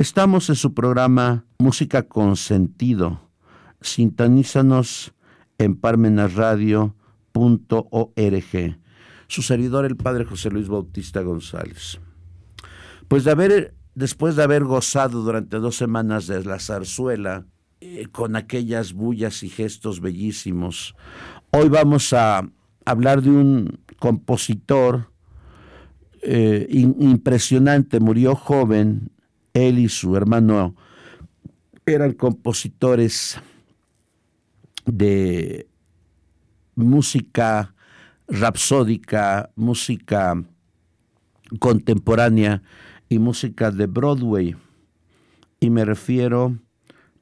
Estamos en su programa Música con Sentido. Sintonízanos en parmenasradio.org. Su servidor, el padre José Luis Bautista González. Pues de haber, después de haber gozado durante dos semanas de la zarzuela, eh, con aquellas bullas y gestos bellísimos, hoy vamos a hablar de un compositor eh, impresionante, murió joven, él y su hermano eran compositores de música rapsódica, música contemporánea y música de Broadway. Y me refiero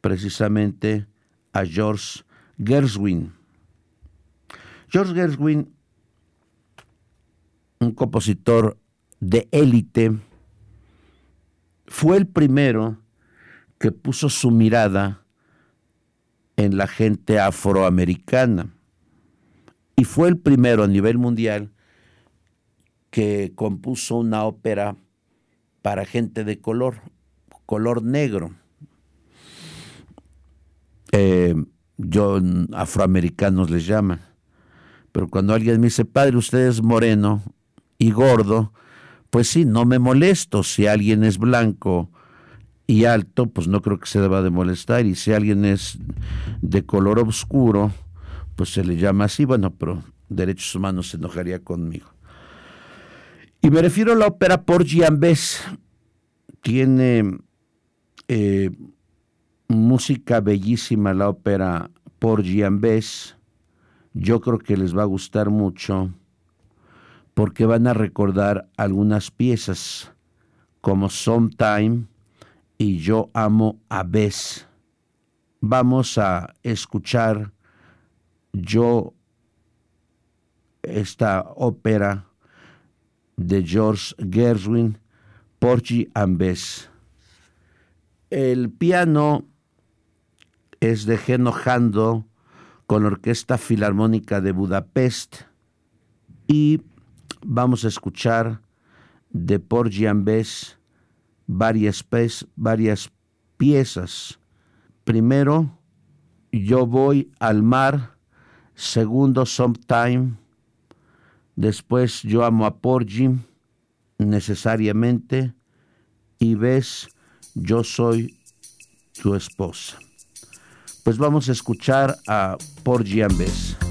precisamente a George Gershwin. George Gershwin, un compositor de élite, fue el primero que puso su mirada en la gente afroamericana y fue el primero a nivel mundial que compuso una ópera para gente de color, color negro. Eh, yo afroamericanos les llaman. Pero cuando alguien me dice, padre, usted es moreno y gordo, pues sí, no me molesto. Si alguien es blanco y alto, pues no creo que se deba de molestar. Y si alguien es de color oscuro, pues se le llama así. Bueno, pero derechos humanos se enojaría conmigo. Y me refiero a la ópera por Giambés. Tiene eh, música bellísima la ópera por Giambés. Yo creo que les va a gustar mucho porque van a recordar algunas piezas como Sometime y Yo amo a Bess. Vamos a escuchar yo esta ópera de George Gershwin, Porgy and Bess. El piano es de Geno Hando con Orquesta Filarmónica de Budapest y vamos a escuchar de Porgy and Bess varias, varias piezas. Primero, Yo voy al mar. Segundo, Sometime. Después, Yo amo a Porgy, necesariamente. Y ves, Yo soy tu esposa. Pues vamos a escuchar a Porgy and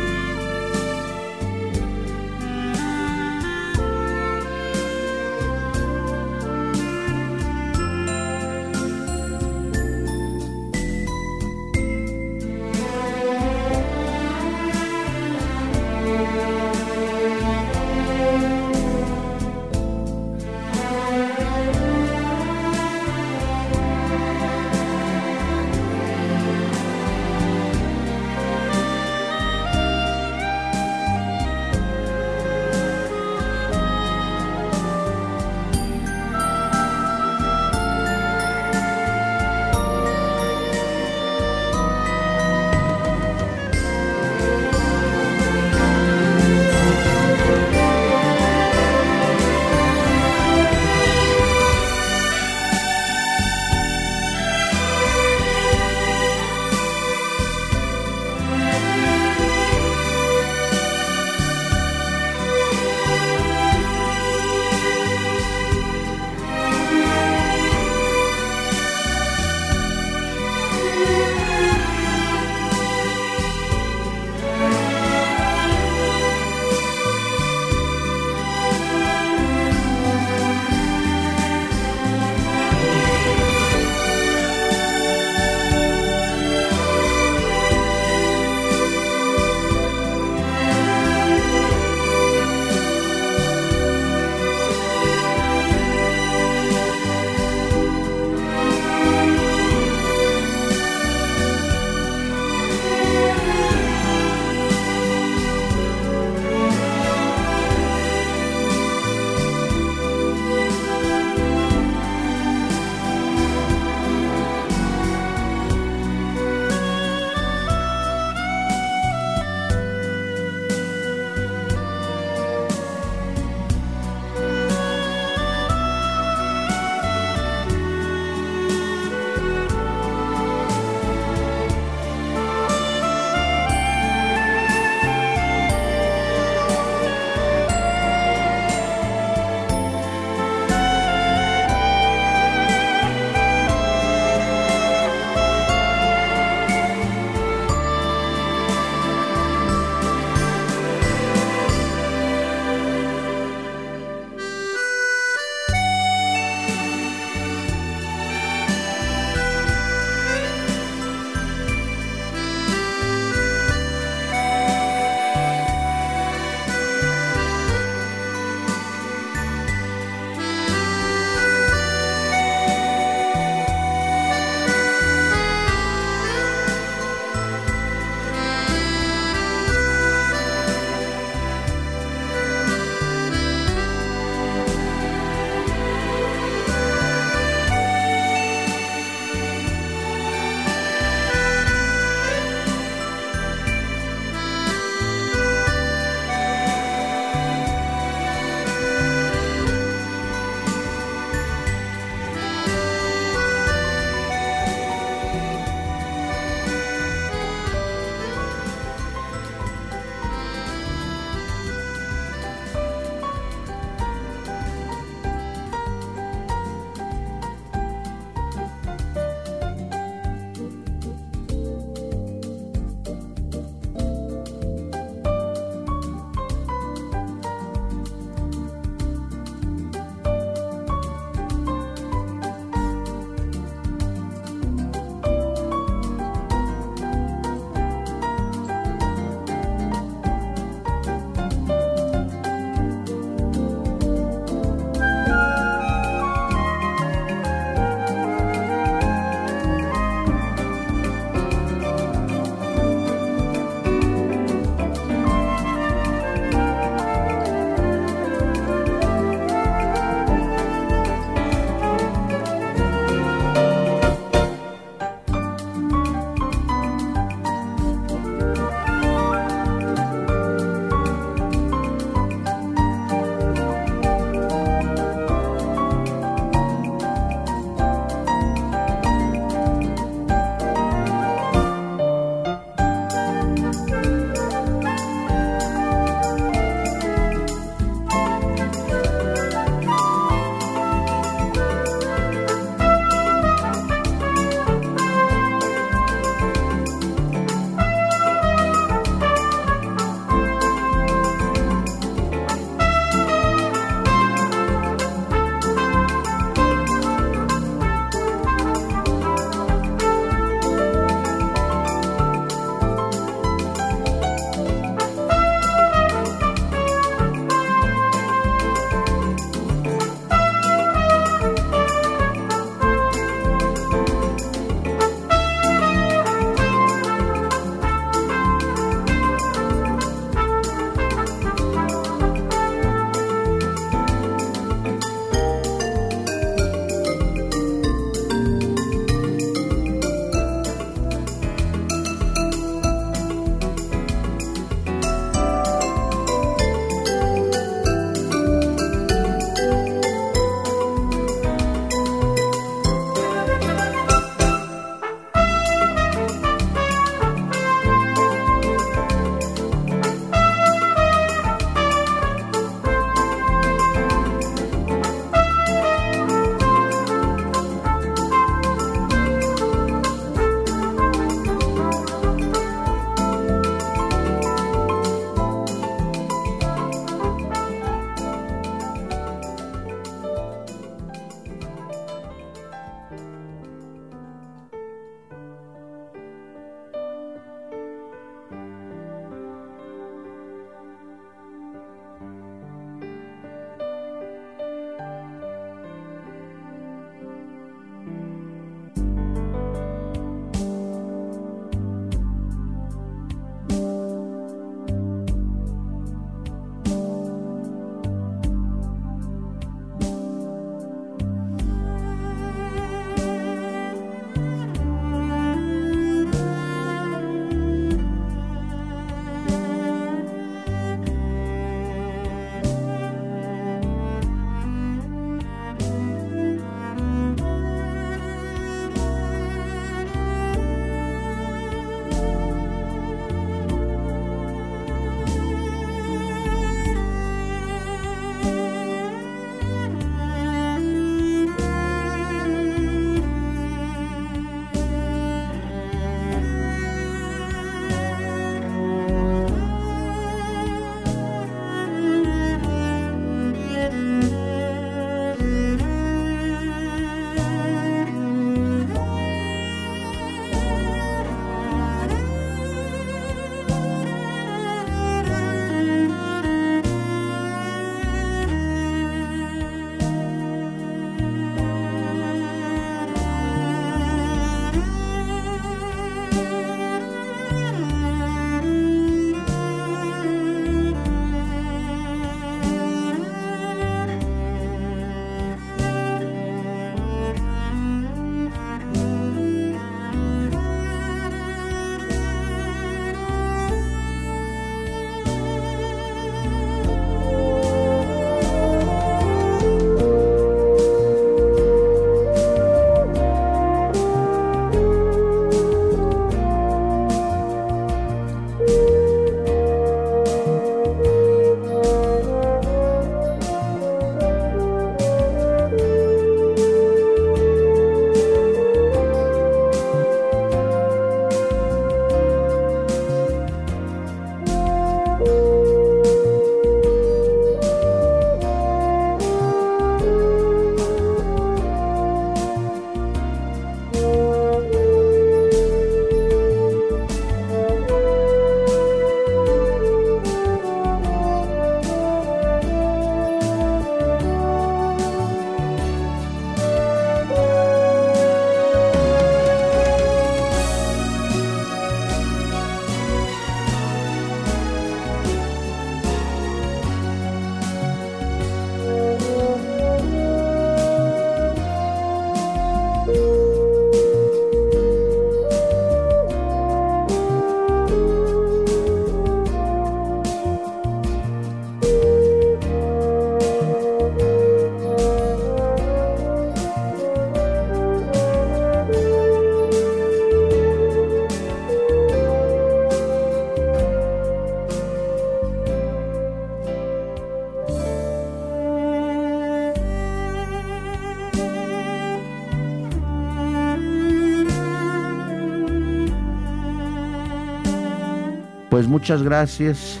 muchas gracias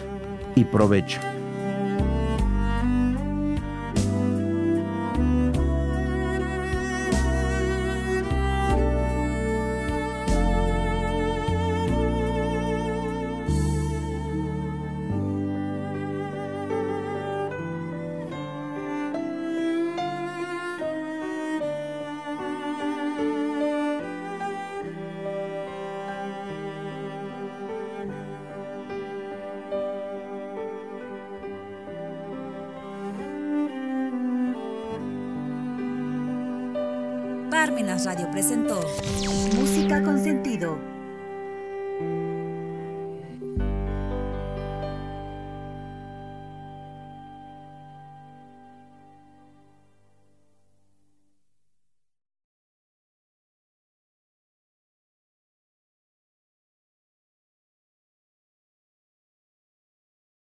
y provecho. Parmenas Radio presentó. Música con sentido